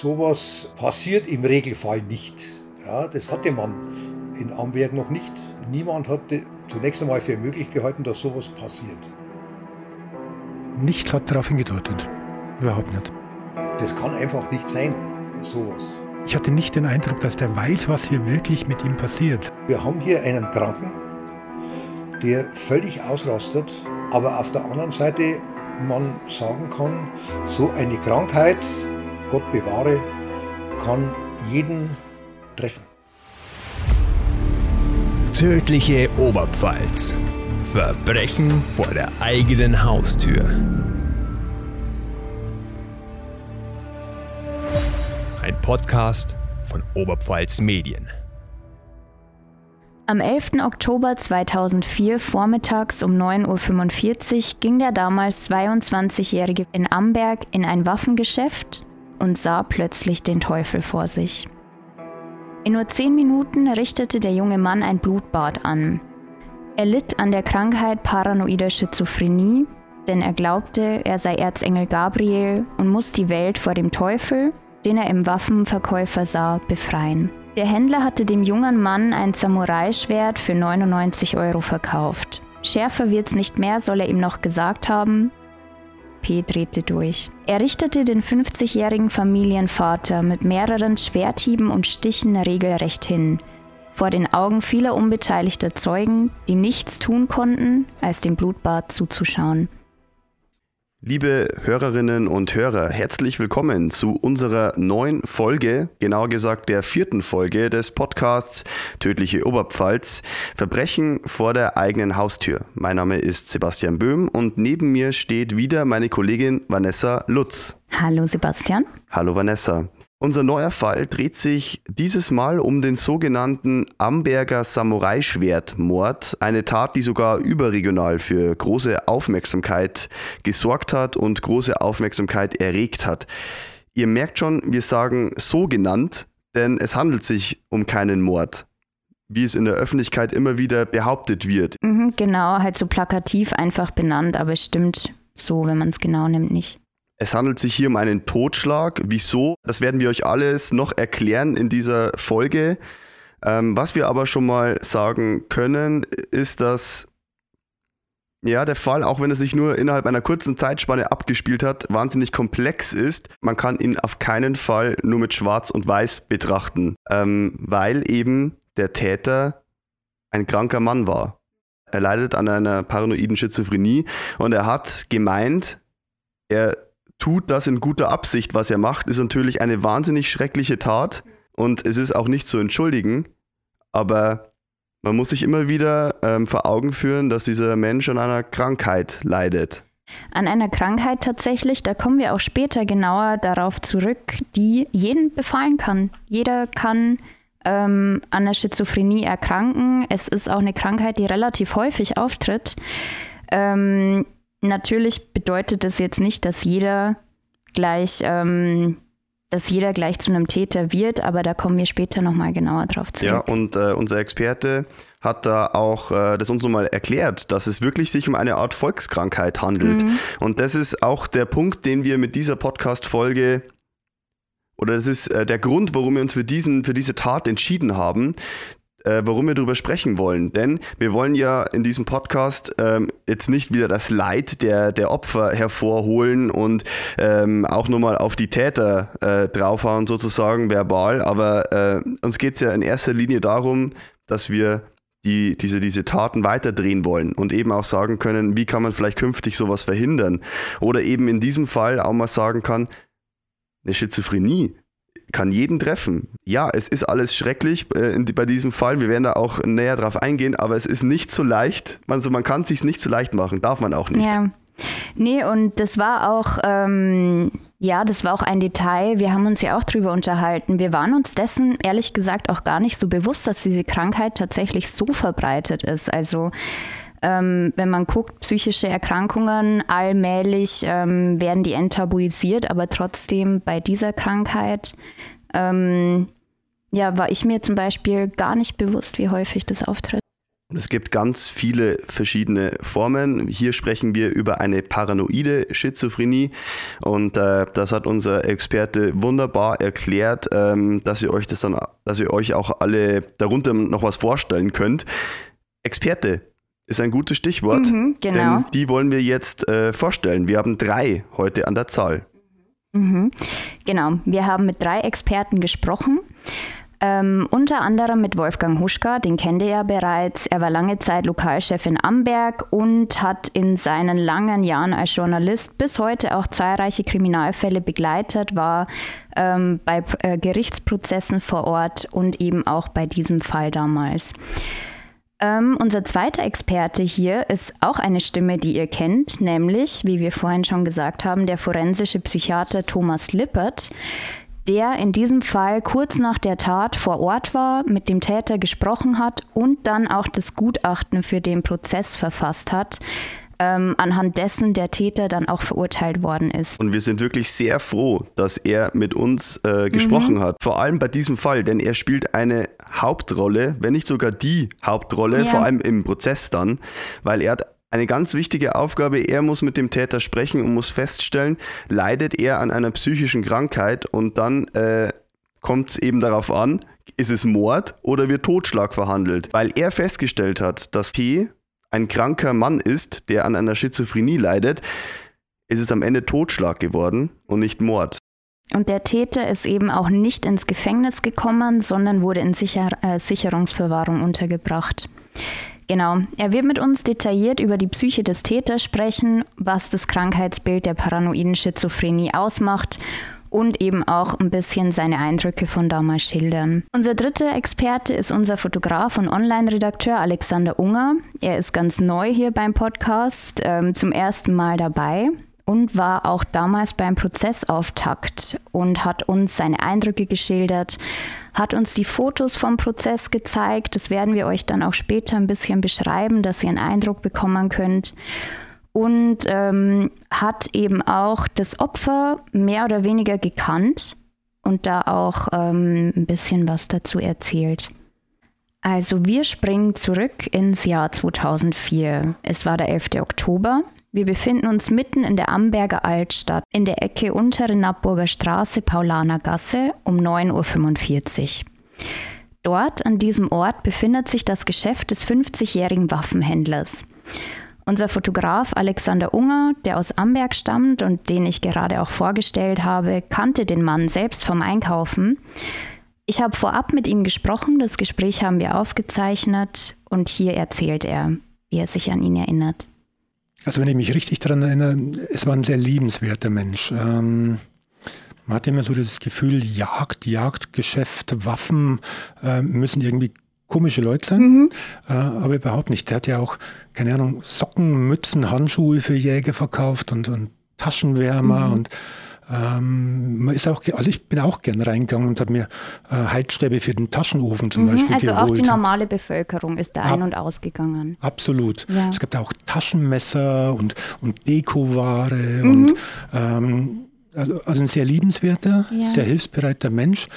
Sowas passiert im Regelfall nicht. Ja, das hatte man in Amberg noch nicht. Niemand hatte zunächst einmal für möglich gehalten, dass sowas passiert. Nichts hat darauf hingedeutet. Überhaupt nicht. Das kann einfach nicht sein, sowas. Ich hatte nicht den Eindruck, dass der weiß, was hier wirklich mit ihm passiert. Wir haben hier einen Kranken, der völlig ausrastet, aber auf der anderen Seite man sagen kann, so eine Krankheit, Gott bewahre, kann jeden treffen. Tödliche Oberpfalz. Verbrechen vor der eigenen Haustür. Ein Podcast von Oberpfalz Medien. Am 11. Oktober 2004 vormittags um 9.45 Uhr ging der damals 22-Jährige in Amberg in ein Waffengeschäft und sah plötzlich den Teufel vor sich. In nur zehn Minuten richtete der junge Mann ein Blutbad an. Er litt an der Krankheit paranoider Schizophrenie, denn er glaubte, er sei Erzengel Gabriel und muss die Welt vor dem Teufel, den er im Waffenverkäufer sah, befreien. Der Händler hatte dem jungen Mann ein Samurai-Schwert für 99 Euro verkauft. Schärfer wird's nicht mehr, soll er ihm noch gesagt haben. P drehte durch. Er richtete den 50-jährigen Familienvater mit mehreren Schwerthieben und Stichen regelrecht hin. Vor den Augen vieler unbeteiligter Zeugen, die nichts tun konnten, als dem Blutbad zuzuschauen. Liebe Hörerinnen und Hörer, herzlich willkommen zu unserer neuen Folge, genauer gesagt der vierten Folge des Podcasts Tödliche Oberpfalz, Verbrechen vor der eigenen Haustür. Mein Name ist Sebastian Böhm und neben mir steht wieder meine Kollegin Vanessa Lutz. Hallo Sebastian. Hallo Vanessa. Unser neuer Fall dreht sich dieses Mal um den sogenannten Amberger Samurai-Schwertmord, eine Tat, die sogar überregional für große Aufmerksamkeit gesorgt hat und große Aufmerksamkeit erregt hat. Ihr merkt schon, wir sagen so genannt, denn es handelt sich um keinen Mord wie es in der Öffentlichkeit immer wieder behauptet wird. Mhm, genau, halt so plakativ einfach benannt, aber es stimmt so, wenn man es genau nimmt, nicht. Es handelt sich hier um einen Totschlag. Wieso? Das werden wir euch alles noch erklären in dieser Folge. Ähm, was wir aber schon mal sagen können, ist, dass ja, der Fall, auch wenn er sich nur innerhalb einer kurzen Zeitspanne abgespielt hat, wahnsinnig komplex ist. Man kann ihn auf keinen Fall nur mit Schwarz und Weiß betrachten, ähm, weil eben der Täter ein kranker Mann war. Er leidet an einer paranoiden Schizophrenie und er hat gemeint, er tut das in guter Absicht, was er macht, ist natürlich eine wahnsinnig schreckliche Tat und es ist auch nicht zu entschuldigen, aber man muss sich immer wieder ähm, vor Augen führen, dass dieser Mensch an einer Krankheit leidet. An einer Krankheit tatsächlich, da kommen wir auch später genauer darauf zurück, die jeden befallen kann. Jeder kann ähm, an der Schizophrenie erkranken. Es ist auch eine Krankheit, die relativ häufig auftritt. Ähm, natürlich bedeutet das jetzt nicht, dass jeder gleich, ähm, dass jeder gleich zu einem Täter wird, aber da kommen wir später nochmal genauer drauf zurück. Ja, und äh, unser Experte hat da auch äh, das uns nochmal erklärt, dass es wirklich sich um eine Art Volkskrankheit handelt. Mhm. Und das ist auch der Punkt, den wir mit dieser Podcast-Folge oder das ist äh, der Grund, warum wir uns für, diesen, für diese Tat entschieden haben, äh, warum wir darüber sprechen wollen. Denn wir wollen ja in diesem Podcast ähm, jetzt nicht wieder das Leid der, der Opfer hervorholen und ähm, auch nochmal auf die Täter äh, draufhauen, sozusagen verbal. Aber äh, uns geht es ja in erster Linie darum, dass wir die, diese, diese Taten weiterdrehen wollen und eben auch sagen können, wie kann man vielleicht künftig sowas verhindern. Oder eben in diesem Fall auch mal sagen kann, eine Schizophrenie kann jeden treffen. Ja, es ist alles schrecklich äh, bei diesem Fall. Wir werden da auch näher drauf eingehen, aber es ist nicht so leicht. Also man kann es sich nicht so leicht machen, darf man auch nicht. Ja. Nee, und das war auch, ähm, ja, das war auch ein Detail. Wir haben uns ja auch drüber unterhalten. Wir waren uns dessen ehrlich gesagt auch gar nicht so bewusst, dass diese Krankheit tatsächlich so verbreitet ist. Also ähm, wenn man guckt, psychische Erkrankungen, allmählich ähm, werden die enttabuisiert, aber trotzdem bei dieser Krankheit ähm, ja, war ich mir zum Beispiel gar nicht bewusst, wie häufig das auftritt. Es gibt ganz viele verschiedene Formen. Hier sprechen wir über eine paranoide Schizophrenie. Und äh, das hat unser Experte wunderbar erklärt, ähm, dass ihr euch das dann, dass ihr euch auch alle darunter noch was vorstellen könnt. Experte ist ein gutes Stichwort. Mhm, genau. Denn die wollen wir jetzt äh, vorstellen. Wir haben drei heute an der Zahl. Mhm. Genau, wir haben mit drei Experten gesprochen. Ähm, unter anderem mit Wolfgang Huschka, den kennt ihr ja bereits. Er war lange Zeit Lokalchef in Amberg und hat in seinen langen Jahren als Journalist bis heute auch zahlreiche Kriminalfälle begleitet, war ähm, bei äh, Gerichtsprozessen vor Ort und eben auch bei diesem Fall damals. Ähm, unser zweiter Experte hier ist auch eine Stimme, die ihr kennt, nämlich, wie wir vorhin schon gesagt haben, der forensische Psychiater Thomas Lippert der in diesem Fall kurz nach der Tat vor Ort war, mit dem Täter gesprochen hat und dann auch das Gutachten für den Prozess verfasst hat, ähm, anhand dessen der Täter dann auch verurteilt worden ist. Und wir sind wirklich sehr froh, dass er mit uns äh, gesprochen mhm. hat. Vor allem bei diesem Fall, denn er spielt eine Hauptrolle, wenn nicht sogar die Hauptrolle, ja. vor allem im Prozess dann, weil er hat eine ganz wichtige Aufgabe. Er muss mit dem Täter sprechen und muss feststellen, leidet er an einer psychischen Krankheit und dann äh, kommt es eben darauf an, ist es Mord oder wird Totschlag verhandelt. Weil er festgestellt hat, dass P ein kranker Mann ist, der an einer Schizophrenie leidet, ist es am Ende Totschlag geworden und nicht Mord. Und der Täter ist eben auch nicht ins Gefängnis gekommen, sondern wurde in Sicher äh, Sicherungsverwahrung untergebracht. Genau, er wird mit uns detailliert über die Psyche des Täters sprechen, was das Krankheitsbild der paranoiden Schizophrenie ausmacht und eben auch ein bisschen seine Eindrücke von damals schildern. Unser dritter Experte ist unser Fotograf und Online-Redakteur Alexander Unger. Er ist ganz neu hier beim Podcast, ähm, zum ersten Mal dabei und war auch damals beim Prozessauftakt und hat uns seine Eindrücke geschildert, hat uns die Fotos vom Prozess gezeigt. Das werden wir euch dann auch später ein bisschen beschreiben, dass ihr einen Eindruck bekommen könnt. Und ähm, hat eben auch das Opfer mehr oder weniger gekannt und da auch ähm, ein bisschen was dazu erzählt. Also wir springen zurück ins Jahr 2004. Es war der 11. Oktober. Wir befinden uns mitten in der Amberger Altstadt, in der Ecke Untere Nappburger Straße, Paulaner Gasse um 9.45 Uhr. Dort, an diesem Ort, befindet sich das Geschäft des 50-jährigen Waffenhändlers. Unser Fotograf Alexander Unger, der aus Amberg stammt und den ich gerade auch vorgestellt habe, kannte den Mann selbst vom Einkaufen. Ich habe vorab mit ihm gesprochen, das Gespräch haben wir aufgezeichnet und hier erzählt er, wie er sich an ihn erinnert. Also wenn ich mich richtig daran erinnere, es war ein sehr liebenswerter Mensch. Ähm, man hat immer so das Gefühl, Jagd, Jagdgeschäft, Waffen äh, müssen irgendwie komische Leute sein, mhm. äh, aber überhaupt nicht. Der hat ja auch, keine Ahnung, Socken, Mützen, Handschuhe für Jäger verkauft und, und Taschenwärmer mhm. und ähm, man ist auch, also ich bin auch gern reingegangen und habe mir äh, Heizstäbe für den Taschenofen zum mhm, Beispiel also geholt. Also auch die normale Bevölkerung ist da ein- und ausgegangen. Absolut. Ja. Es gibt auch Taschenmesser und, und Dekoware mhm. und ähm, also, also, ein sehr liebenswerter, ja. sehr hilfsbereiter Mensch,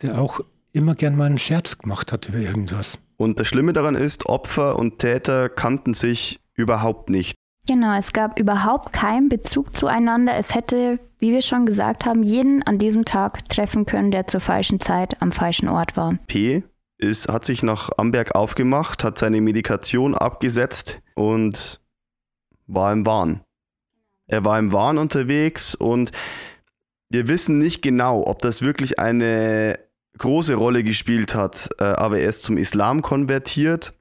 der auch immer gern mal einen Scherz gemacht hat über irgendwas. Und das Schlimme daran ist, Opfer und Täter kannten sich überhaupt nicht. Genau, es gab überhaupt keinen Bezug zueinander. Es hätte, wie wir schon gesagt haben, jeden an diesem Tag treffen können, der zur falschen Zeit am falschen Ort war. P ist, hat sich nach Amberg aufgemacht, hat seine Medikation abgesetzt und war im Wahn. Er war im Wahn unterwegs und wir wissen nicht genau, ob das wirklich eine große Rolle gespielt hat, äh, aber er ist zum Islam konvertiert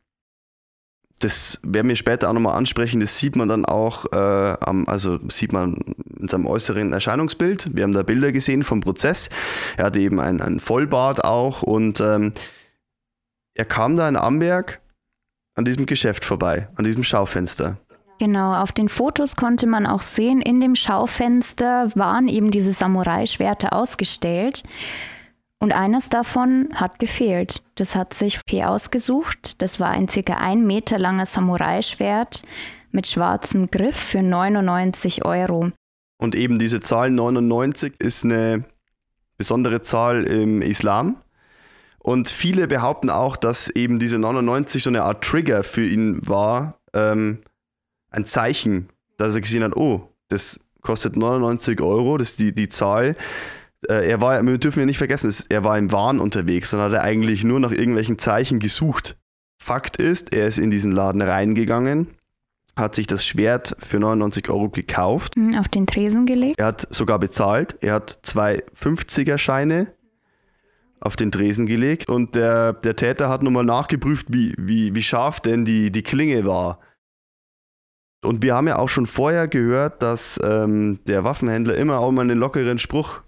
das werden wir später auch nochmal ansprechen, das sieht man dann auch, äh, also sieht man in seinem äußeren Erscheinungsbild. Wir haben da Bilder gesehen vom Prozess. Er hatte eben einen, einen Vollbart auch und ähm, er kam da in Amberg an diesem Geschäft vorbei, an diesem Schaufenster. Genau, auf den Fotos konnte man auch sehen, in dem Schaufenster waren eben diese Samurai-Schwerter ausgestellt. Und eines davon hat gefehlt. Das hat sich P ausgesucht. Das war ein circa ein Meter langer Samurai-Schwert mit schwarzem Griff für 99 Euro. Und eben diese Zahl 99 ist eine besondere Zahl im Islam. Und viele behaupten auch, dass eben diese 99 so eine Art Trigger für ihn war, ähm, ein Zeichen, dass er gesehen hat, oh, das kostet 99 Euro, das ist die, die Zahl. Äh, er war, wir dürfen ja nicht vergessen, er war im Wahn unterwegs, sondern hat er eigentlich nur nach irgendwelchen Zeichen gesucht. Fakt ist, er ist in diesen Laden reingegangen, hat sich das Schwert für 99 Euro gekauft. Hm, Auf den Tresen gelegt. Er hat sogar bezahlt. Er hat zwei 50er-Scheine auf den Tresen gelegt und der, der Täter hat nochmal nachgeprüft, wie, wie, wie scharf denn die, die Klinge war. Und wir haben ja auch schon vorher gehört, dass ähm, der Waffenhändler immer auch mal einen lockeren Spruch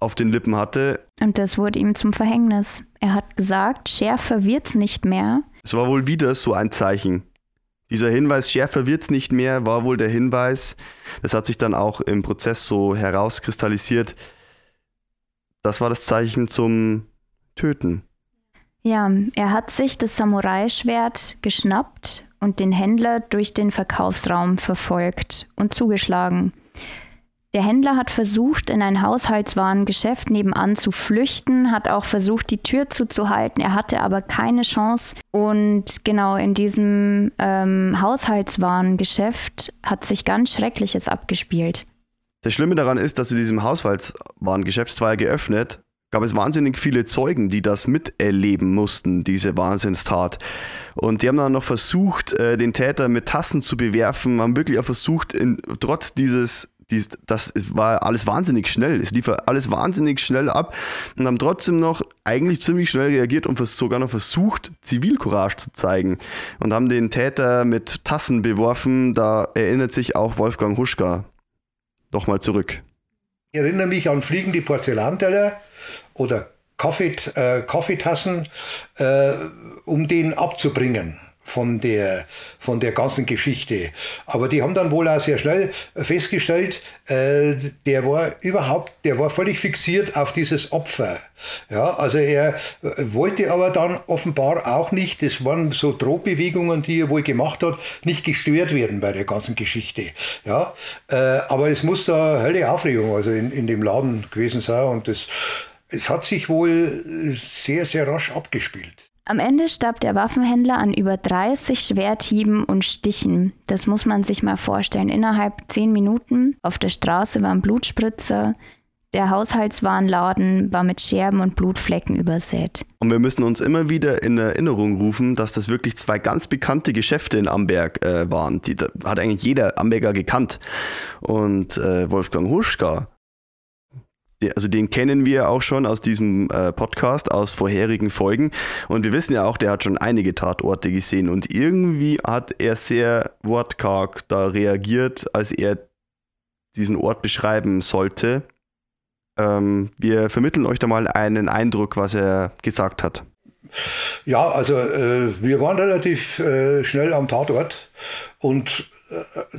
auf den Lippen hatte. Und das wurde ihm zum Verhängnis. Er hat gesagt, schärfer wird's nicht mehr. Es war wohl wieder so ein Zeichen. Dieser Hinweis, schärfer wird's nicht mehr, war wohl der Hinweis. Das hat sich dann auch im Prozess so herauskristallisiert. Das war das Zeichen zum Töten. Ja, er hat sich das Samurai-Schwert geschnappt und den Händler durch den Verkaufsraum verfolgt und zugeschlagen. Der Händler hat versucht, in ein Haushaltswarengeschäft nebenan zu flüchten, hat auch versucht, die Tür zuzuhalten. Er hatte aber keine Chance. Und genau in diesem ähm, Haushaltswarengeschäft hat sich ganz Schreckliches abgespielt. Das Schlimme daran ist, dass in diesem Haushaltswarengeschäft, es war ja geöffnet, gab es wahnsinnig viele Zeugen, die das miterleben mussten, diese Wahnsinnstat. Und die haben dann noch versucht, äh, den Täter mit Tassen zu bewerfen, haben wirklich auch versucht, in, trotz dieses dies, das war alles wahnsinnig schnell. Es lief alles wahnsinnig schnell ab und haben trotzdem noch eigentlich ziemlich schnell reagiert und sogar noch versucht, Zivilcourage zu zeigen und haben den Täter mit Tassen beworfen. Da erinnert sich auch Wolfgang Huschka nochmal zurück. Ich erinnere mich an fliegende Porzellanteller oder äh, Kaffeetassen, äh, um den abzubringen von der, von der ganzen Geschichte. Aber die haben dann wohl auch sehr schnell festgestellt, äh, der war überhaupt, der war völlig fixiert auf dieses Opfer. Ja, also er wollte aber dann offenbar auch nicht, das waren so Drohbewegungen, die er wohl gemacht hat, nicht gestört werden bei der ganzen Geschichte. Ja, äh, aber es muss da Hölle Aufregung also in, in dem Laden gewesen sein und das, es hat sich wohl sehr, sehr rasch abgespielt. Am Ende starb der Waffenhändler an über 30 Schwerthieben und Stichen. Das muss man sich mal vorstellen. Innerhalb 10 Minuten. Auf der Straße waren Blutspritzer. Der Haushaltswarenladen war mit Scherben und Blutflecken übersät. Und wir müssen uns immer wieder in Erinnerung rufen, dass das wirklich zwei ganz bekannte Geschäfte in Amberg äh, waren. Die hat eigentlich jeder Amberger gekannt. Und äh, Wolfgang Huschka also den kennen wir auch schon aus diesem äh, Podcast, aus vorherigen Folgen. Und wir wissen ja auch, der hat schon einige Tatorte gesehen. Und irgendwie hat er sehr wortkarg da reagiert, als er diesen Ort beschreiben sollte. Ähm, wir vermitteln euch da mal einen Eindruck, was er gesagt hat. Ja, also äh, wir waren relativ äh, schnell am Tatort und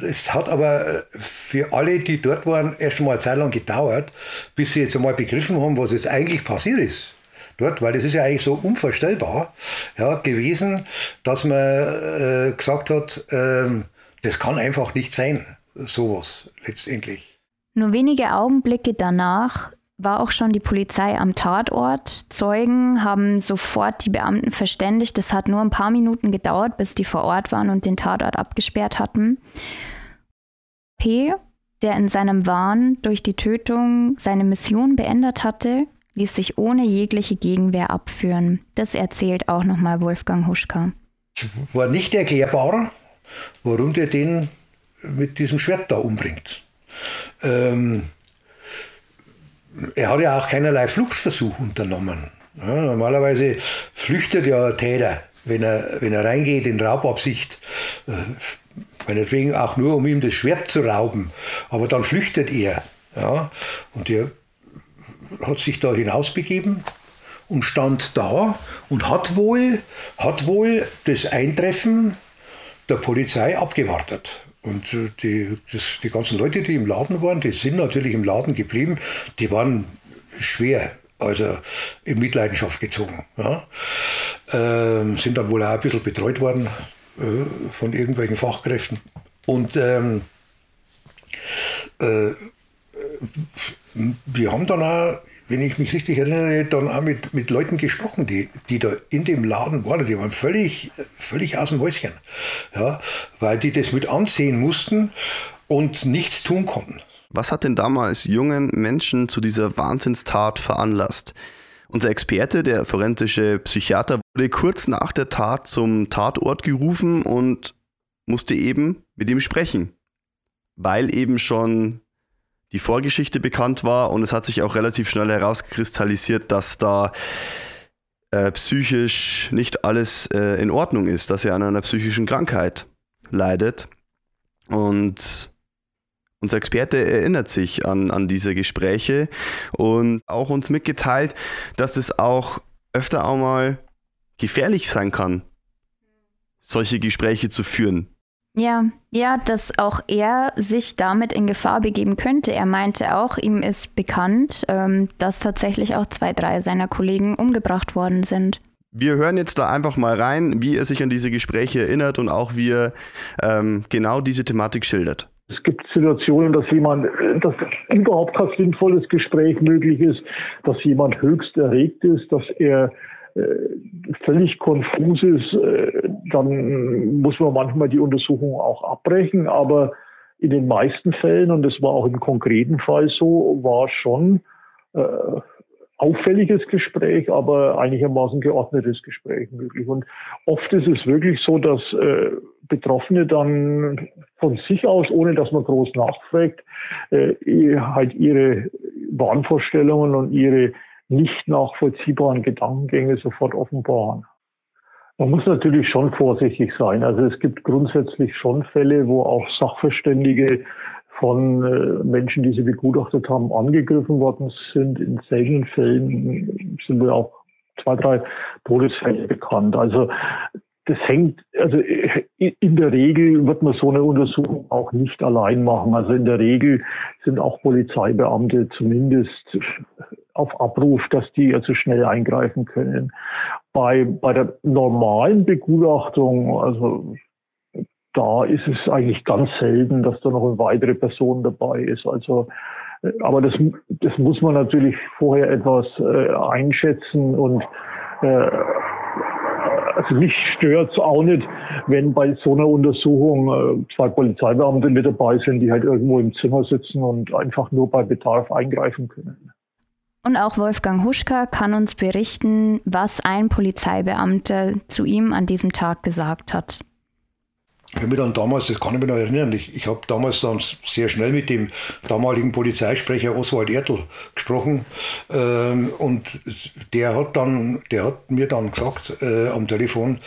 es hat aber äh, für alle, die dort waren, erst mal eine Zeit lang gedauert, bis sie jetzt einmal begriffen haben, was jetzt eigentlich passiert ist. Dort, weil das ist ja eigentlich so unvorstellbar ja, gewesen, dass man äh, gesagt hat, äh, das kann einfach nicht sein, sowas letztendlich. Nur wenige Augenblicke danach war auch schon die Polizei am Tatort. Zeugen haben sofort die Beamten verständigt. Es hat nur ein paar Minuten gedauert, bis die vor Ort waren und den Tatort abgesperrt hatten. P., der in seinem Wahn durch die Tötung seine Mission beendet hatte, ließ sich ohne jegliche Gegenwehr abführen. Das erzählt auch nochmal Wolfgang Huschka. War nicht erklärbar, warum der den mit diesem Schwert da umbringt. Ähm, er hat ja auch keinerlei Fluchtversuch unternommen. Ja, normalerweise flüchtet ja ein Täter, wenn er, wenn er reingeht in Raubabsicht, äh, meinetwegen auch nur, um ihm das Schwert zu rauben. Aber dann flüchtet er. Ja, und er hat sich da hinausbegeben und stand da und hat wohl, hat wohl das Eintreffen der Polizei abgewartet. Und äh, die, das, die ganzen Leute, die im Laden waren, die sind natürlich im Laden geblieben, die waren schwer, also in Mitleidenschaft gezogen. Ja. Ähm, sind dann wohl auch ein bisschen betreut worden äh, von irgendwelchen Fachkräften. Und ähm, äh, wir haben dann auch, wenn ich mich richtig erinnere, dann auch mit, mit Leuten gesprochen, die, die da in dem Laden waren. Die waren völlig, völlig aus dem Häuschen. Ja, weil die das mit ansehen mussten und nichts tun konnten. Was hat denn damals jungen Menschen zu dieser Wahnsinnstat veranlasst? Unser Experte, der forensische Psychiater, wurde kurz nach der Tat zum Tatort gerufen und musste eben mit ihm sprechen, weil eben schon die Vorgeschichte bekannt war und es hat sich auch relativ schnell herauskristallisiert, dass da äh, psychisch nicht alles äh, in Ordnung ist, dass er an einer psychischen Krankheit leidet. Und unser Experte erinnert sich an, an diese Gespräche und auch uns mitgeteilt, dass es auch öfter auch mal gefährlich sein kann, solche Gespräche zu führen. Ja, ja, dass auch er sich damit in Gefahr begeben könnte. Er meinte auch, ihm ist bekannt, ähm, dass tatsächlich auch zwei, drei seiner Kollegen umgebracht worden sind. Wir hören jetzt da einfach mal rein, wie er sich an diese Gespräche erinnert und auch wie er ähm, genau diese Thematik schildert. Es gibt Situationen, dass jemand, dass überhaupt kein sinnvolles Gespräch möglich ist, dass jemand höchst erregt ist, dass er äh, völlig konfus ist, äh, dann muss man manchmal die Untersuchung auch abbrechen. Aber in den meisten Fällen, und das war auch im konkreten Fall so, war schon äh, auffälliges Gespräch, aber einigermaßen geordnetes Gespräch möglich. Und oft ist es wirklich so, dass äh, Betroffene dann von sich aus, ohne dass man groß nachfragt, äh, halt ihre Wahnvorstellungen und ihre nicht nachvollziehbaren Gedankengänge sofort offenbaren. Man muss natürlich schon vorsichtig sein. Also es gibt grundsätzlich schon Fälle, wo auch Sachverständige von äh, Menschen, die sie begutachtet haben, angegriffen worden sind. In seltenen Fällen sind wir auch zwei, drei Todesfälle bekannt. Also das hängt, also in der Regel wird man so eine Untersuchung auch nicht allein machen. Also in der Regel sind auch Polizeibeamte zumindest auf Abruf, dass die also schnell eingreifen können. Bei, bei der normalen Begutachtung, also da ist es eigentlich ganz selten, dass da noch eine weitere Person dabei ist. Also, äh, aber das, das muss man natürlich vorher etwas äh, einschätzen und äh, also mich stört es auch nicht, wenn bei so einer Untersuchung äh, zwei Polizeibeamte mit dabei sind, die halt irgendwo im Zimmer sitzen und einfach nur bei Bedarf eingreifen können. Und auch Wolfgang Huschka kann uns berichten, was ein Polizeibeamter zu ihm an diesem Tag gesagt hat. Ich habe mich dann damals, das kann ich mich noch erinnern, ich, ich habe damals dann sehr schnell mit dem damaligen Polizeisprecher Oswald Ertl gesprochen ähm, und der hat, dann, der hat mir dann gesagt äh, am Telefon,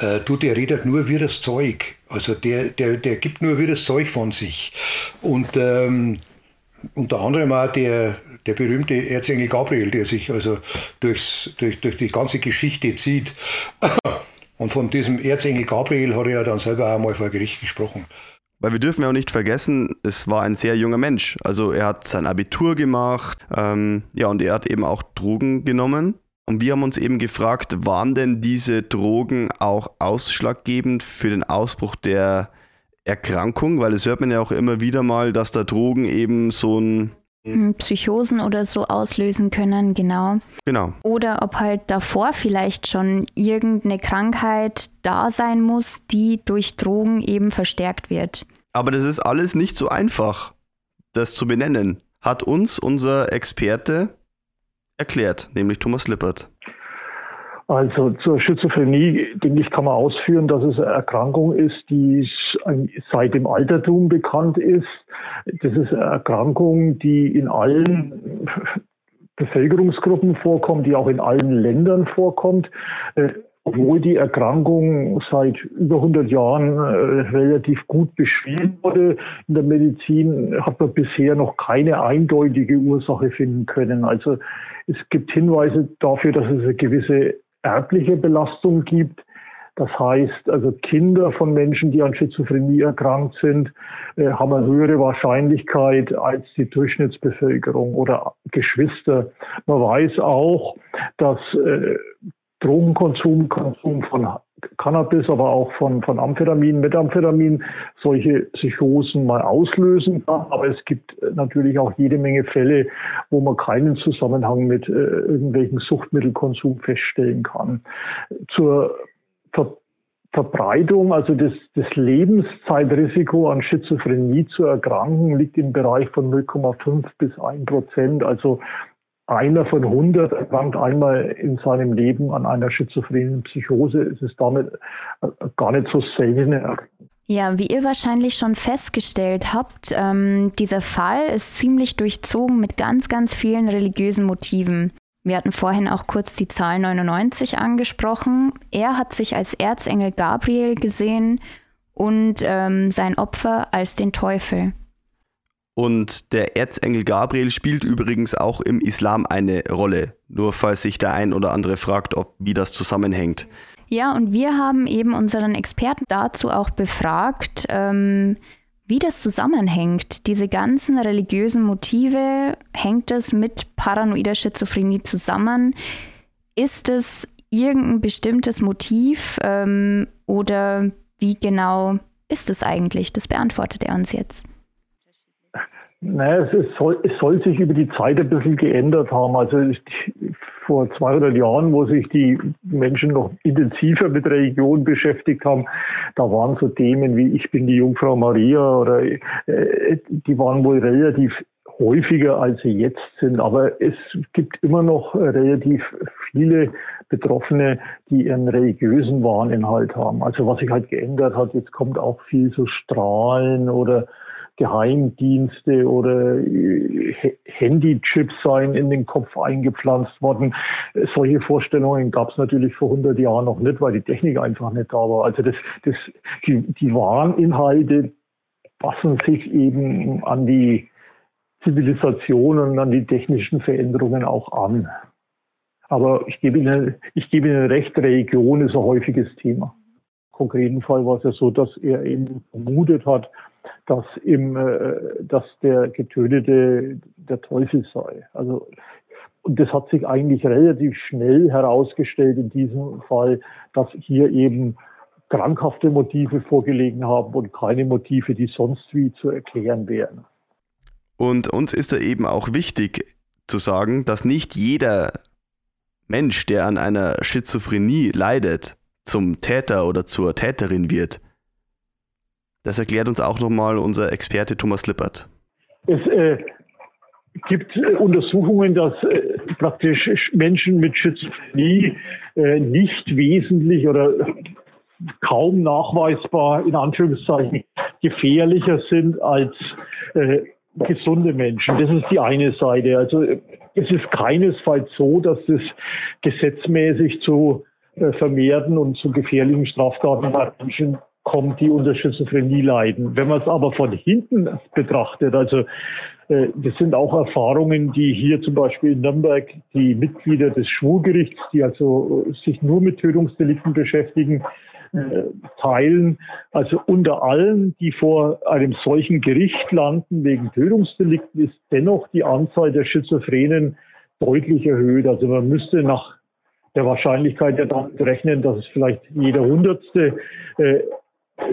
äh, du, der redet nur wie das Zeug. Also der, der, der gibt nur wie das Zeug von sich. Und ähm, unter anderem auch der, der berühmte Erzengel Gabriel, der sich also durchs, durch, durch die ganze Geschichte zieht. Und von diesem Erzengel Gabriel hat er ja dann selber auch mal vor Gericht gesprochen. Weil wir dürfen ja auch nicht vergessen, es war ein sehr junger Mensch. Also er hat sein Abitur gemacht, ähm, ja, und er hat eben auch Drogen genommen. Und wir haben uns eben gefragt, waren denn diese Drogen auch ausschlaggebend für den Ausbruch der Erkrankung? Weil es hört man ja auch immer wieder mal, dass da Drogen eben so ein Psychosen oder so auslösen können, genau. Genau. Oder ob halt davor vielleicht schon irgendeine Krankheit da sein muss, die durch Drogen eben verstärkt wird. Aber das ist alles nicht so einfach, das zu benennen, hat uns unser Experte erklärt, nämlich Thomas Lippert. Also zur Schizophrenie, denke ich, kann man ausführen, dass es eine Erkrankung ist, die seit dem Altertum bekannt ist. Das ist eine Erkrankung, die in allen Bevölkerungsgruppen vorkommt, die auch in allen Ländern vorkommt. Äh, obwohl die Erkrankung seit über 100 Jahren äh, relativ gut beschrieben wurde in der Medizin, hat man bisher noch keine eindeutige Ursache finden können. Also es gibt Hinweise dafür, dass es eine gewisse erbliche Belastung gibt. Das heißt, also Kinder von Menschen, die an Schizophrenie erkrankt sind, äh, haben eine höhere Wahrscheinlichkeit als die Durchschnittsbevölkerung oder Geschwister. Man weiß auch, dass äh, Drogenkonsum, Konsum von Cannabis, aber auch von, von Amphetamin, Methamphetamin solche Psychosen mal auslösen. Aber es gibt natürlich auch jede Menge Fälle, wo man keinen Zusammenhang mit äh, irgendwelchen Suchtmittelkonsum feststellen kann. Zur Ver Verbreitung, also das, das Lebenszeitrisiko an Schizophrenie zu erkranken, liegt im Bereich von 0,5 bis 1 Prozent. Also einer von 100 erkrankt einmal in seinem Leben an einer schizophrenen Psychose. Es ist damit äh, gar nicht so selten. Ja, wie ihr wahrscheinlich schon festgestellt habt, ähm, dieser Fall ist ziemlich durchzogen mit ganz, ganz vielen religiösen Motiven. Wir hatten vorhin auch kurz die Zahl 99 angesprochen. Er hat sich als Erzengel Gabriel gesehen und ähm, sein Opfer als den Teufel. Und der Erzengel Gabriel spielt übrigens auch im Islam eine Rolle. Nur falls sich der ein oder andere fragt, ob wie das zusammenhängt. Ja, und wir haben eben unseren Experten dazu auch befragt, ähm, wie das zusammenhängt. Diese ganzen religiösen Motive, hängt es mit paranoider Schizophrenie zusammen? Ist es irgendein bestimmtes Motiv ähm, oder wie genau ist es eigentlich? Das beantwortet er uns jetzt. Naja, es, es, soll, es soll sich über die Zeit ein bisschen geändert haben. Also ich, vor 200 Jahren, wo sich die Menschen noch intensiver mit Religion beschäftigt haben, da waren so Themen wie ich bin die Jungfrau Maria oder äh, die waren wohl relativ häufiger, als sie jetzt sind. Aber es gibt immer noch relativ viele Betroffene, die ihren religiösen Wahninhalt haben. Also was sich halt geändert hat, jetzt kommt auch viel so Strahlen oder Geheimdienste oder äh, Handychips seien in den Kopf eingepflanzt worden. Solche Vorstellungen gab es natürlich vor 100 Jahren noch nicht, weil die Technik einfach nicht da war. Also das, das, die, die wahren Inhalte passen sich eben an die Zivilisation und an die technischen Veränderungen auch an. Aber ich gebe Ihnen, ich gebe Ihnen recht, Religion ist ein häufiges Thema. Im konkreten Fall war es ja so, dass er eben vermutet hat, dass, im, äh, dass der Getötete der Teufel sei. Also, und das hat sich eigentlich relativ schnell herausgestellt in diesem Fall, dass hier eben krankhafte Motive vorgelegen haben und keine Motive, die sonst wie zu erklären wären. Und uns ist da eben auch wichtig zu sagen, dass nicht jeder Mensch, der an einer Schizophrenie leidet, zum Täter oder zur Täterin wird. Das erklärt uns auch nochmal unser Experte Thomas Lippert. Es äh, gibt äh, Untersuchungen, dass äh, praktisch Menschen mit Schizophrenie äh, nicht wesentlich oder kaum nachweisbar in Anführungszeichen gefährlicher sind als äh, gesunde Menschen. Das ist die eine Seite. Also es ist keinesfalls so, dass es gesetzmäßig zu vermehrten und zu gefährlichen Straftaten bei Menschen kommt, die unter Schizophrenie leiden. Wenn man es aber von hinten betrachtet, also äh, das sind auch Erfahrungen, die hier zum Beispiel in Nürnberg die Mitglieder des Schwurgerichts, die also sich nur mit Tötungsdelikten beschäftigen, äh, teilen. Also unter allen, die vor einem solchen Gericht landen wegen Tötungsdelikten, ist dennoch die Anzahl der Schizophrenen deutlich erhöht. Also man müsste nach der Wahrscheinlichkeit ja damit rechnen, dass es vielleicht jeder Hundertste äh,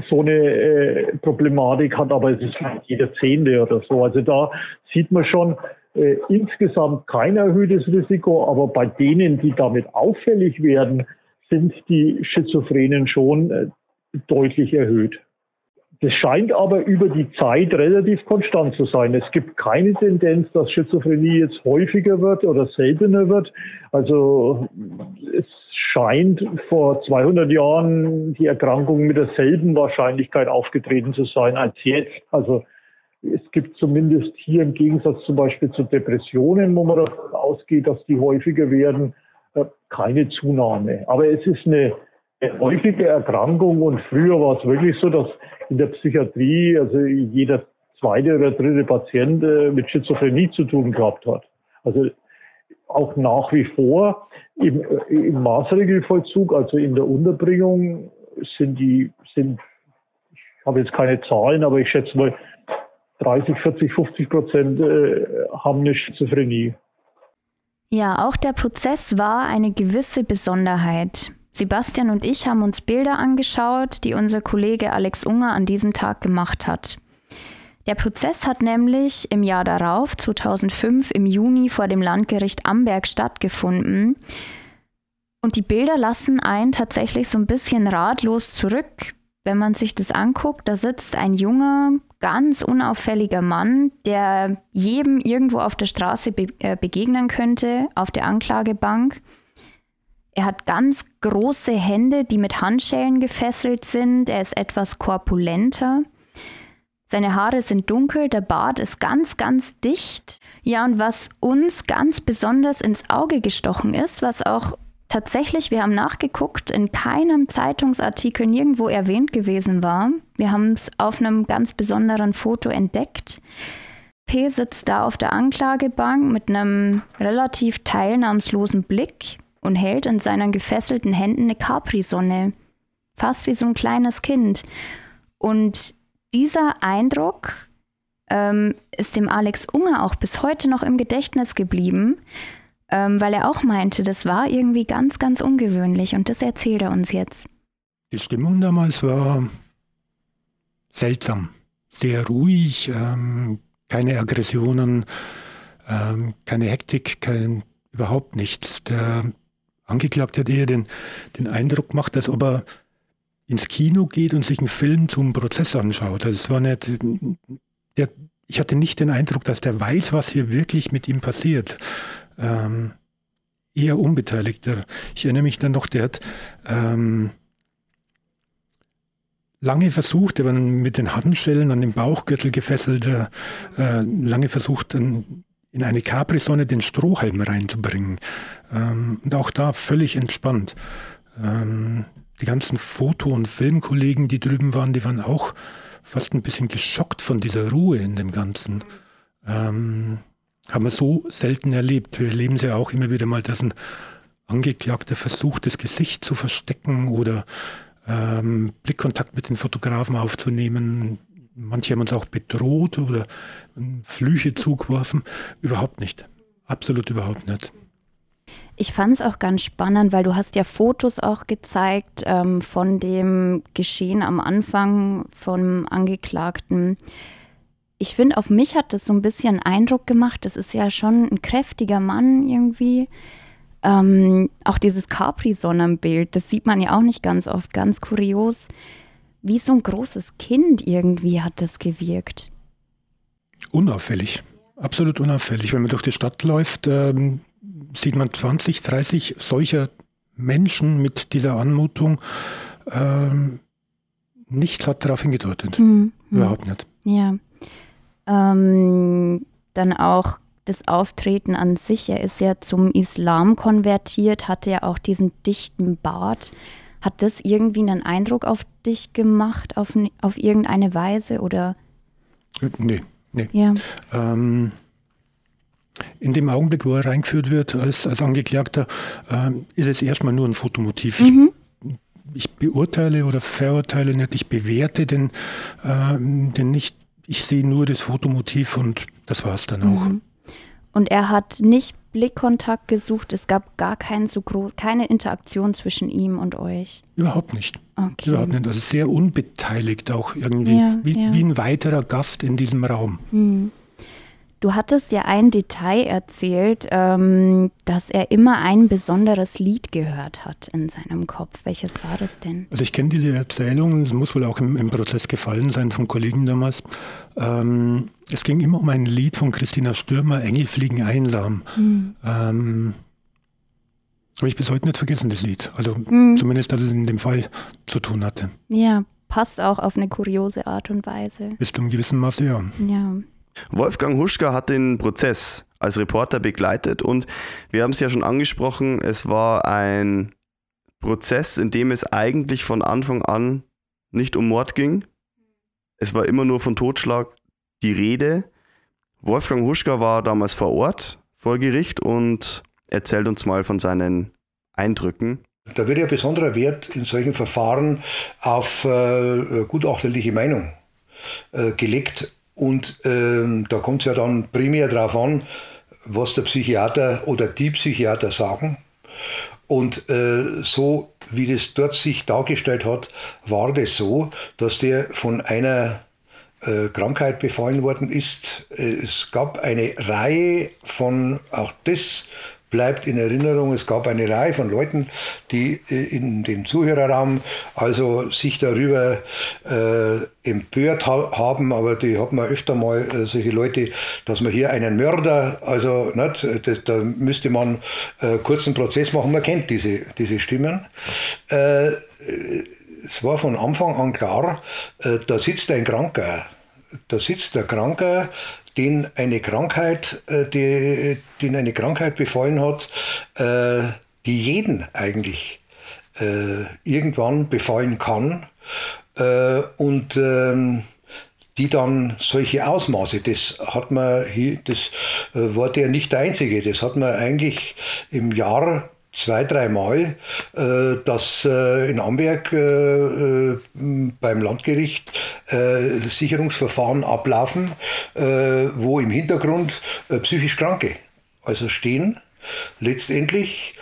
so eine äh, Problematik hat, aber es ist jeder Zehnte oder so. Also da sieht man schon äh, insgesamt kein erhöhtes Risiko, aber bei denen, die damit auffällig werden, sind die Schizophrenen schon äh, deutlich erhöht. Das scheint aber über die Zeit relativ konstant zu sein. Es gibt keine Tendenz, dass Schizophrenie jetzt häufiger wird oder seltener wird. Also es scheint vor 200 Jahren die Erkrankung mit derselben Wahrscheinlichkeit aufgetreten zu sein als jetzt. Also es gibt zumindest hier im Gegensatz zum Beispiel zu Depressionen, wo man davon ausgeht, dass die häufiger werden, äh, keine Zunahme. Aber es ist eine, häufige Erkrankung und früher war es wirklich so, dass in der Psychiatrie also jeder zweite oder dritte Patient äh, mit Schizophrenie zu tun gehabt hat. Also auch nach wie vor im, im Maßregelvollzug, also in der Unterbringung, sind die, sind, ich habe jetzt keine Zahlen, aber ich schätze mal 30, 40, 50 Prozent äh, haben eine Schizophrenie. Ja, auch der Prozess war eine gewisse Besonderheit. Sebastian und ich haben uns Bilder angeschaut, die unser Kollege Alex Unger an diesem Tag gemacht hat. Der Prozess hat nämlich im Jahr darauf, 2005, im Juni vor dem Landgericht Amberg stattgefunden. Und die Bilder lassen einen tatsächlich so ein bisschen ratlos zurück, wenn man sich das anguckt. Da sitzt ein junger, ganz unauffälliger Mann, der jedem irgendwo auf der Straße be äh, begegnen könnte, auf der Anklagebank. Er hat ganz große Hände, die mit Handschellen gefesselt sind. Er ist etwas korpulenter. Seine Haare sind dunkel, der Bart ist ganz, ganz dicht. Ja, und was uns ganz besonders ins Auge gestochen ist, was auch tatsächlich, wir haben nachgeguckt, in keinem Zeitungsartikel nirgendwo erwähnt gewesen war. Wir haben es auf einem ganz besonderen Foto entdeckt. P sitzt da auf der Anklagebank mit einem relativ teilnahmslosen Blick und hält in seinen gefesselten Händen eine Capri-Sonne. Fast wie so ein kleines Kind. Und dieser Eindruck ähm, ist dem Alex Unger auch bis heute noch im Gedächtnis geblieben ähm, weil er auch meinte, das war irgendwie ganz, ganz ungewöhnlich und das erzählt er uns jetzt. Die Stimmung damals war seltsam, sehr ruhig, ähm, keine Aggressionen, ähm, keine Hektik, kein, überhaupt nichts. Der Angeklagte hat eher den, den Eindruck gemacht, als ob er ins Kino geht und sich einen Film zum Prozess anschaut. Also es war nicht, der, ich hatte nicht den Eindruck, dass der weiß, was hier wirklich mit ihm passiert ähm, eher Unbeteiligter. Ich erinnere mich dann noch, der hat ähm, lange versucht, der war mit den Handschellen an den Bauchgürtel gefesselt, äh, lange versucht, dann in eine Capri-Sonne den Strohhalm reinzubringen. Ähm, und auch da völlig entspannt. Ähm, die ganzen Foto- und Filmkollegen, die drüben waren, die waren auch fast ein bisschen geschockt von dieser Ruhe in dem Ganzen. Ähm, haben wir so selten erlebt. Wir erleben es ja auch immer wieder mal, dass ein Angeklagter versucht, das Gesicht zu verstecken oder ähm, Blickkontakt mit den Fotografen aufzunehmen. Manche haben uns auch bedroht oder Flüche zugeworfen. Überhaupt nicht. Absolut überhaupt nicht. Ich fand es auch ganz spannend, weil du hast ja Fotos auch gezeigt ähm, von dem Geschehen am Anfang vom Angeklagten ich finde, auf mich hat das so ein bisschen Eindruck gemacht. Das ist ja schon ein kräftiger Mann irgendwie. Ähm, auch dieses Capri-Sonnenbild, das sieht man ja auch nicht ganz oft, ganz kurios. Wie so ein großes Kind irgendwie hat das gewirkt. Unauffällig, absolut unauffällig. Wenn man durch die Stadt läuft, ähm, sieht man 20, 30 solcher Menschen mit dieser Anmutung. Ähm, nichts hat darauf hingedeutet. Mhm. Überhaupt nicht. Ja. Ähm, dann auch das Auftreten an sich. Er ist ja zum Islam konvertiert, hatte ja auch diesen dichten Bart. Hat das irgendwie einen Eindruck auf dich gemacht, auf, auf irgendeine Weise oder? Äh, nee, nee. Ja. Ähm, in dem Augenblick, wo er reingeführt wird als, als Angeklagter, äh, ist es erstmal nur ein Fotomotiv. Mhm. Ich, ich, beurteile oder verurteile nicht, ich bewerte den, äh, den nicht ich sehe nur das Fotomotiv und das war es dann auch. Mhm. Und er hat nicht Blickkontakt gesucht, es gab gar kein so groß, keine Interaktion zwischen ihm und euch. Überhaupt nicht. Okay. Überhaupt nicht. Also sehr unbeteiligt auch irgendwie, ja, wie, ja. wie, ein weiterer Gast in diesem Raum. Mhm. Du hattest ja ein Detail erzählt, ähm, dass er immer ein besonderes Lied gehört hat in seinem Kopf. Welches war das denn? Also ich kenne diese Erzählung, es muss wohl auch im, im, Prozess gefallen sein vom Kollegen damals. Ähm, es ging immer um ein Lied von Christina Stürmer, Engel fliegen einsam. Mhm. Ähm, habe ich bis heute nicht vergessen, das Lied. Also mhm. zumindest, dass es in dem Fall zu tun hatte. Ja, passt auch auf eine kuriose Art und Weise. Bis zu einem gewissen Maße, ja. Ja. Wolfgang Huschka hat den Prozess als Reporter begleitet und wir haben es ja schon angesprochen, es war ein Prozess, in dem es eigentlich von Anfang an nicht um Mord ging. Es war immer nur von Totschlag die Rede. Wolfgang Huschka war damals vor Ort vor Gericht und erzählt uns mal von seinen Eindrücken. Da wird ja besonderer Wert in solchen Verfahren auf äh, gutachterliche Meinung äh, gelegt. Und ähm, da kommt es ja dann primär darauf an, was der Psychiater oder die Psychiater sagen. Und äh, so wie das dort sich dargestellt hat, war das so, dass der von einer äh, Krankheit befallen worden ist. Es gab eine Reihe von, auch das bleibt in Erinnerung, es gab eine Reihe von Leuten, die äh, in dem Zuhörerraum also sich darüber äh, empört ha haben, aber die hat man öfter mal äh, solche Leute, dass man hier einen Mörder, also nicht, das, da müsste man äh, kurzen Prozess machen, man kennt diese, diese Stimmen. Äh, es war von Anfang an klar, äh, da sitzt ein Kranker, da sitzt der Kranker, den eine Krankheit, äh, die, den eine Krankheit befallen hat, äh, die jeden eigentlich äh, irgendwann befallen kann und ähm, die dann solche Ausmaße, das hat man hier, das war der nicht der einzige, das hat man eigentlich im Jahr zwei, dreimal, äh, dass äh, in Amberg äh, äh beim Landgericht äh, Sicherungsverfahren ablaufen, äh, wo im Hintergrund psychisch Kranke also stehen. Letztendlich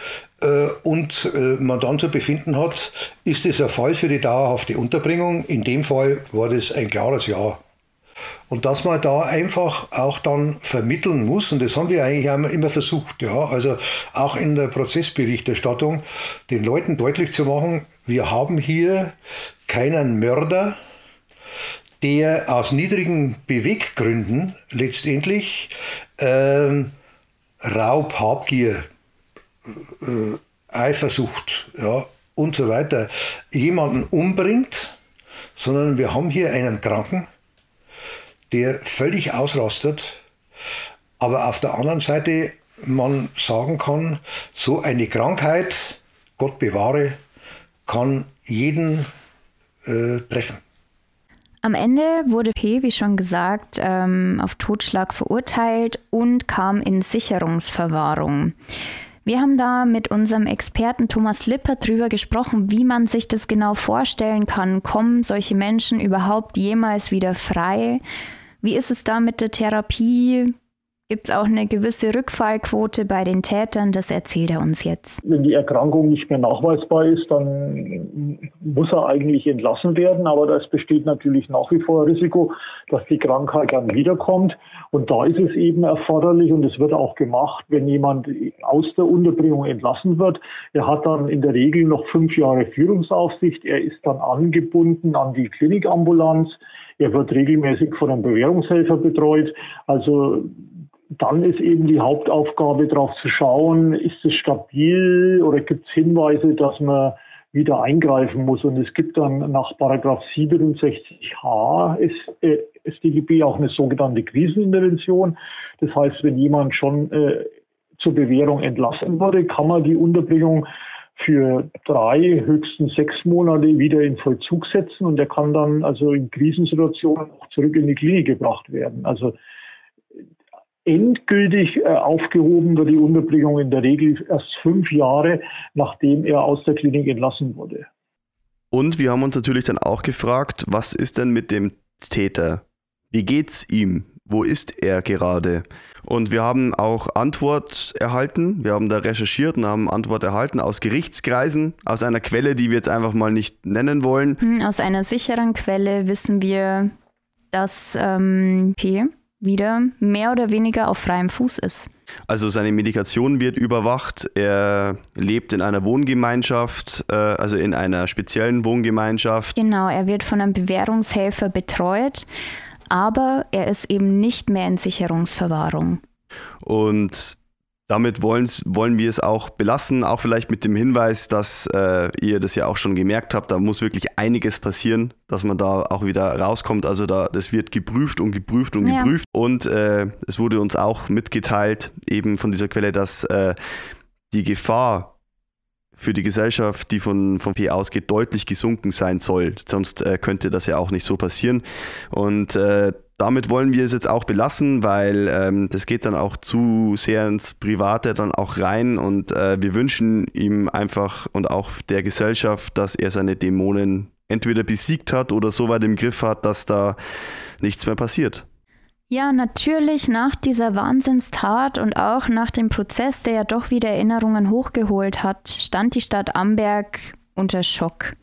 und man dann zu befinden hat, ist es ein Fall für die dauerhafte Unterbringung. In dem Fall war das ein klares Ja. Und dass man da einfach auch dann vermitteln muss, und das haben wir eigentlich immer versucht, ja, also auch in der Prozessberichterstattung, den Leuten deutlich zu machen, wir haben hier keinen Mörder, der aus niedrigen Beweggründen letztendlich ähm, Raub, Habgier, äh, Eifersucht ja, und so weiter jemanden umbringt, sondern wir haben hier einen Kranken, der völlig ausrastet, aber auf der anderen Seite man sagen kann, so eine Krankheit, Gott bewahre, kann jeden äh, treffen. Am Ende wurde P, wie schon gesagt, ähm, auf Totschlag verurteilt und kam in Sicherungsverwahrung. Wir haben da mit unserem Experten Thomas Lippert drüber gesprochen, wie man sich das genau vorstellen kann. Kommen solche Menschen überhaupt jemals wieder frei? Wie ist es da mit der Therapie? Gibt es auch eine gewisse Rückfallquote bei den Tätern? Das erzählt er uns jetzt. Wenn die Erkrankung nicht mehr nachweisbar ist, dann muss er eigentlich entlassen werden. Aber es besteht natürlich nach wie vor ein Risiko, dass die Krankheit dann wiederkommt. Und da ist es eben erforderlich, und es wird auch gemacht, wenn jemand aus der Unterbringung entlassen wird. Er hat dann in der Regel noch fünf Jahre Führungsaufsicht. Er ist dann angebunden an die Klinikambulanz. Er wird regelmäßig von einem Bewährungshelfer betreut. Also dann ist eben die Hauptaufgabe darauf zu schauen, ist es stabil oder gibt es Hinweise, dass man wieder eingreifen muss. Und es gibt dann nach Paragraph 67h äh, StGB auch eine sogenannte Krisenintervention. Das heißt, wenn jemand schon äh, zur Bewährung entlassen wurde, kann man die Unterbringung für drei, höchstens sechs Monate wieder in Vollzug setzen und er kann dann also in Krisensituationen auch zurück in die Klinik gebracht werden. Also endgültig äh, aufgehoben wird die Unterbringung in der Regel erst fünf Jahre, nachdem er aus der Klinik entlassen wurde. Und wir haben uns natürlich dann auch gefragt, was ist denn mit dem Täter? Wie geht's ihm? Wo ist er gerade? Und wir haben auch Antwort erhalten. Wir haben da recherchiert und haben Antwort erhalten aus Gerichtskreisen, aus einer Quelle, die wir jetzt einfach mal nicht nennen wollen. Hm, aus einer sicheren Quelle wissen wir, dass ähm, P wieder mehr oder weniger auf freiem Fuß ist. Also seine Medikation wird überwacht. Er lebt in einer Wohngemeinschaft, äh, also in einer speziellen Wohngemeinschaft. Genau, er wird von einem Bewährungshelfer betreut aber er ist eben nicht mehr in Sicherungsverwahrung. Und damit wollen wir es auch belassen, auch vielleicht mit dem Hinweis, dass äh, ihr das ja auch schon gemerkt habt, da muss wirklich einiges passieren, dass man da auch wieder rauskommt. Also da, das wird geprüft und geprüft und ja. geprüft. Und äh, es wurde uns auch mitgeteilt, eben von dieser Quelle, dass äh, die Gefahr für die Gesellschaft, die von, von P ausgeht, deutlich gesunken sein soll. Sonst äh, könnte das ja auch nicht so passieren. Und äh, damit wollen wir es jetzt auch belassen, weil ähm, das geht dann auch zu sehr ins Private dann auch rein und äh, wir wünschen ihm einfach und auch der Gesellschaft, dass er seine Dämonen entweder besiegt hat oder so weit im Griff hat, dass da nichts mehr passiert. Ja, natürlich nach dieser Wahnsinnstat und auch nach dem Prozess, der ja doch wieder Erinnerungen hochgeholt hat, stand die Stadt Amberg unter Schock.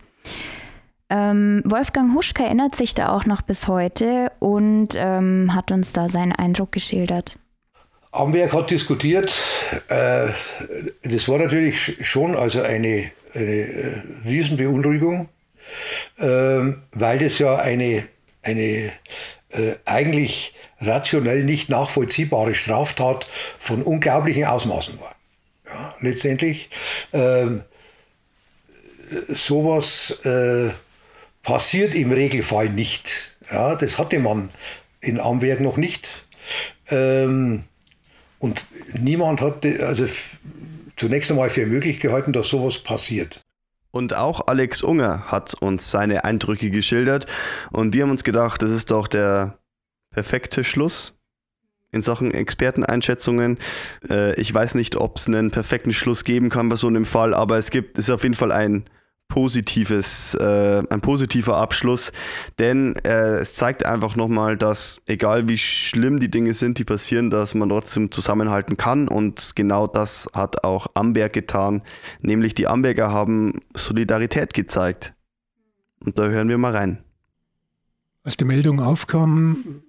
Ähm, Wolfgang Huschka erinnert sich da auch noch bis heute und ähm, hat uns da seinen Eindruck geschildert. Amberg hat diskutiert. Äh, das war natürlich schon also eine, eine äh, Riesenbeunruhigung, äh, weil das ja eine, eine äh, eigentlich rationell nicht nachvollziehbare Straftat von unglaublichen Ausmaßen war. Ja, letztendlich ähm, sowas äh, passiert im Regelfall nicht. Ja, das hatte man in Amberg noch nicht. Ähm, und niemand hat also zunächst einmal für möglich gehalten, dass sowas passiert. Und auch Alex Unger hat uns seine Eindrücke geschildert. Und wir haben uns gedacht, das ist doch der perfekte Schluss in Sachen Experteneinschätzungen. Äh, ich weiß nicht, ob es einen perfekten Schluss geben kann bei so einem Fall, aber es gibt, ist auf jeden Fall ein positives, äh, ein positiver Abschluss, denn äh, es zeigt einfach nochmal, dass egal wie schlimm die Dinge sind, die passieren, dass man trotzdem zusammenhalten kann und genau das hat auch Amberg getan, nämlich die Amberger haben Solidarität gezeigt. Und da hören wir mal rein. Als die Meldung aufkam,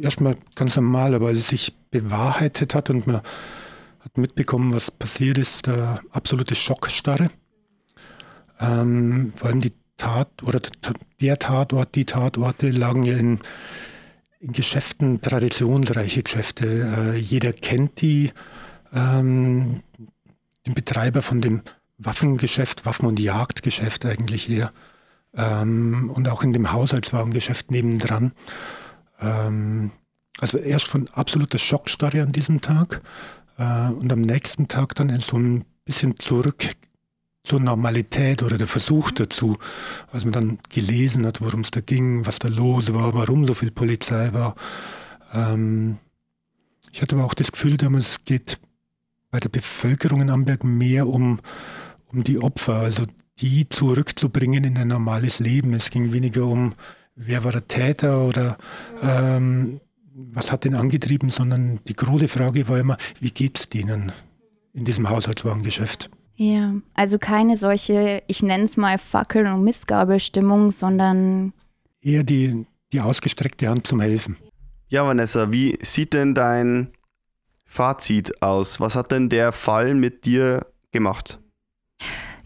erstmal ganz normal, aber es sich bewahrheitet hat und man hat mitbekommen, was passiert ist, der absolute Schockstarre. Ähm, vor allem die Tat oder der Tatort, die Tatorte lagen ja in, in Geschäften, traditionsreiche Geschäfte. Äh, jeder kennt die, ähm, den Betreiber von dem Waffengeschäft, Waffen- und Jagdgeschäft eigentlich eher. Ähm, und auch in dem Haushaltswagengeschäft nebendran. Ähm, also erst von absoluter Schockstarre an diesem Tag äh, und am nächsten Tag dann in so ein bisschen zurück zur Normalität oder der Versuch dazu, als man dann gelesen hat, worum es da ging, was da los war, warum so viel Polizei war. Ähm, ich hatte aber auch das Gefühl, damals geht bei der Bevölkerung in Amberg mehr um, um die Opfer, also die zurückzubringen in ein normales Leben. Es ging weniger um, wer war der Täter oder ähm, was hat den angetrieben, sondern die große Frage war immer, wie geht es denen in diesem Haushaltswagengeschäft? Ja, also keine solche, ich nenne es mal Fackel- und Missgabelstimmung, sondern eher die, die ausgestreckte Hand zum Helfen. Ja, Vanessa, wie sieht denn dein Fazit aus? Was hat denn der Fall mit dir gemacht?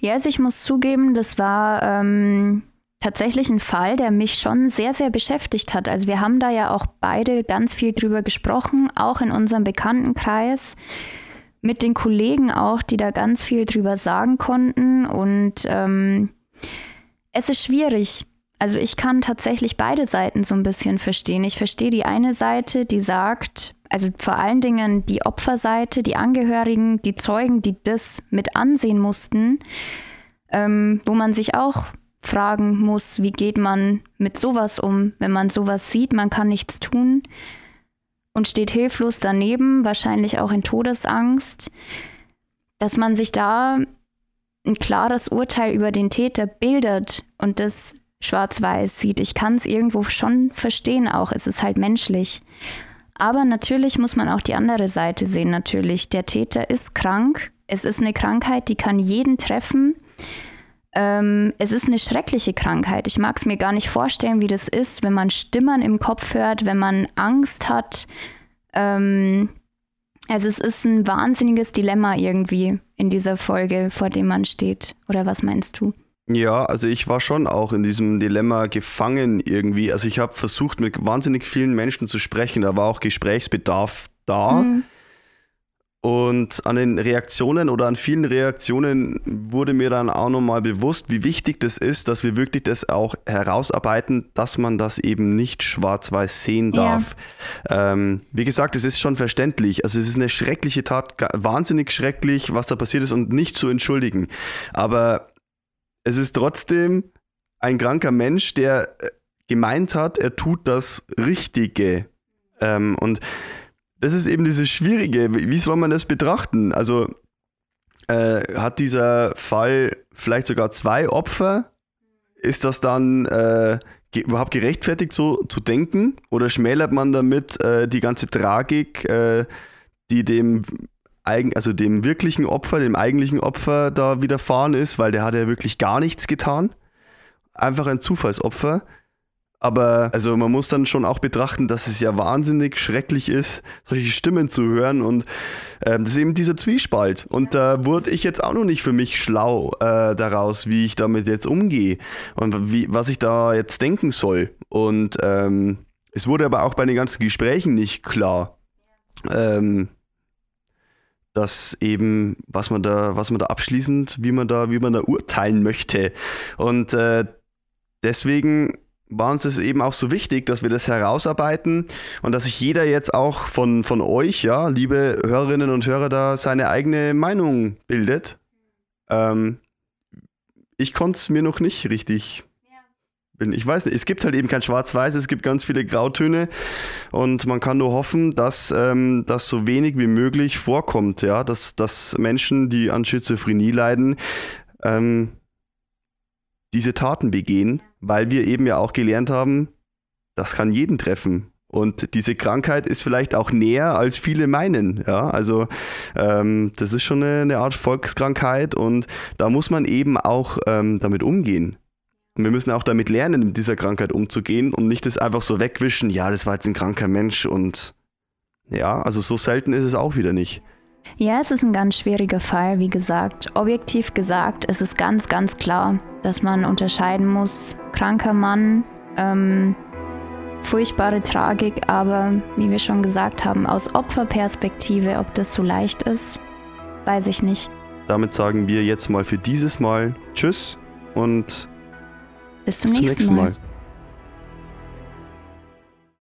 Ja, also ich muss zugeben, das war ähm, tatsächlich ein Fall, der mich schon sehr, sehr beschäftigt hat. Also wir haben da ja auch beide ganz viel drüber gesprochen, auch in unserem Bekanntenkreis mit den Kollegen auch, die da ganz viel drüber sagen konnten. Und ähm, es ist schwierig. Also ich kann tatsächlich beide Seiten so ein bisschen verstehen. Ich verstehe die eine Seite, die sagt, also vor allen Dingen die Opferseite, die Angehörigen, die Zeugen, die das mit ansehen mussten, ähm, wo man sich auch fragen muss, wie geht man mit sowas um, wenn man sowas sieht, man kann nichts tun und steht hilflos daneben, wahrscheinlich auch in Todesangst, dass man sich da ein klares Urteil über den Täter bildet und das schwarz-weiß sieht. Ich kann es irgendwo schon verstehen auch, es ist halt menschlich. Aber natürlich muss man auch die andere Seite sehen, natürlich. Der Täter ist krank, es ist eine Krankheit, die kann jeden treffen. Ähm, es ist eine schreckliche Krankheit. Ich mag es mir gar nicht vorstellen, wie das ist, wenn man Stimmen im Kopf hört, wenn man Angst hat. Ähm, also es ist ein wahnsinniges Dilemma irgendwie in dieser Folge, vor dem man steht. Oder was meinst du? Ja, also ich war schon auch in diesem Dilemma gefangen irgendwie. Also ich habe versucht, mit wahnsinnig vielen Menschen zu sprechen. Da war auch Gesprächsbedarf da. Mhm. Und an den Reaktionen oder an vielen Reaktionen wurde mir dann auch nochmal bewusst, wie wichtig das ist, dass wir wirklich das auch herausarbeiten, dass man das eben nicht schwarz-weiß sehen darf. Ja. Ähm, wie gesagt, es ist schon verständlich. Also es ist eine schreckliche Tat, wahnsinnig schrecklich, was da passiert ist und nicht zu entschuldigen. Aber es ist trotzdem ein kranker Mensch, der äh, gemeint hat, er tut das Richtige. Ähm, und das ist eben dieses Schwierige. Wie soll man das betrachten? Also äh, hat dieser Fall vielleicht sogar zwei Opfer? Ist das dann äh, ge überhaupt gerechtfertigt, so zu denken? Oder schmälert man damit äh, die ganze Tragik, äh, die dem also dem wirklichen Opfer, dem eigentlichen Opfer da widerfahren ist, weil der hat ja wirklich gar nichts getan. Einfach ein Zufallsopfer. Aber also man muss dann schon auch betrachten, dass es ja wahnsinnig schrecklich ist, solche Stimmen zu hören. Und ähm, das ist eben dieser Zwiespalt. Und da wurde ich jetzt auch noch nicht für mich schlau äh, daraus, wie ich damit jetzt umgehe und wie, was ich da jetzt denken soll. Und ähm, es wurde aber auch bei den ganzen Gesprächen nicht klar. Ähm, dass eben, was man da, was man da abschließend, wie man da, wie man da urteilen möchte. Und äh, deswegen war uns es eben auch so wichtig, dass wir das herausarbeiten und dass sich jeder jetzt auch von, von euch, ja, liebe Hörerinnen und Hörer, da seine eigene Meinung bildet. Ähm, ich konnte es mir noch nicht richtig bin. Ich weiß nicht, es gibt halt eben kein Schwarz-Weiß, es gibt ganz viele Grautöne und man kann nur hoffen, dass ähm, das so wenig wie möglich vorkommt, ja, dass, dass Menschen, die an Schizophrenie leiden, ähm, diese Taten begehen weil wir eben ja auch gelernt haben, das kann jeden treffen. Und diese Krankheit ist vielleicht auch näher, als viele meinen. Ja, also ähm, das ist schon eine, eine, Art Volkskrankheit und da muss man eben auch ähm, damit umgehen. Wir müssen auch damit lernen, mit dieser Krankheit umzugehen und nicht das einfach so wegwischen, ja, das war jetzt ein kranker Mensch und ja, also so selten ist es auch wieder nicht. Ja, es ist ein ganz schwieriger Fall, wie gesagt. Objektiv gesagt, es ist ganz, ganz klar, dass man unterscheiden muss, kranker Mann, ähm, furchtbare Tragik, aber wie wir schon gesagt haben, aus Opferperspektive, ob das so leicht ist, weiß ich nicht. Damit sagen wir jetzt mal für dieses Mal Tschüss und bis zum, bis nächsten, nächsten, Mal. Mal.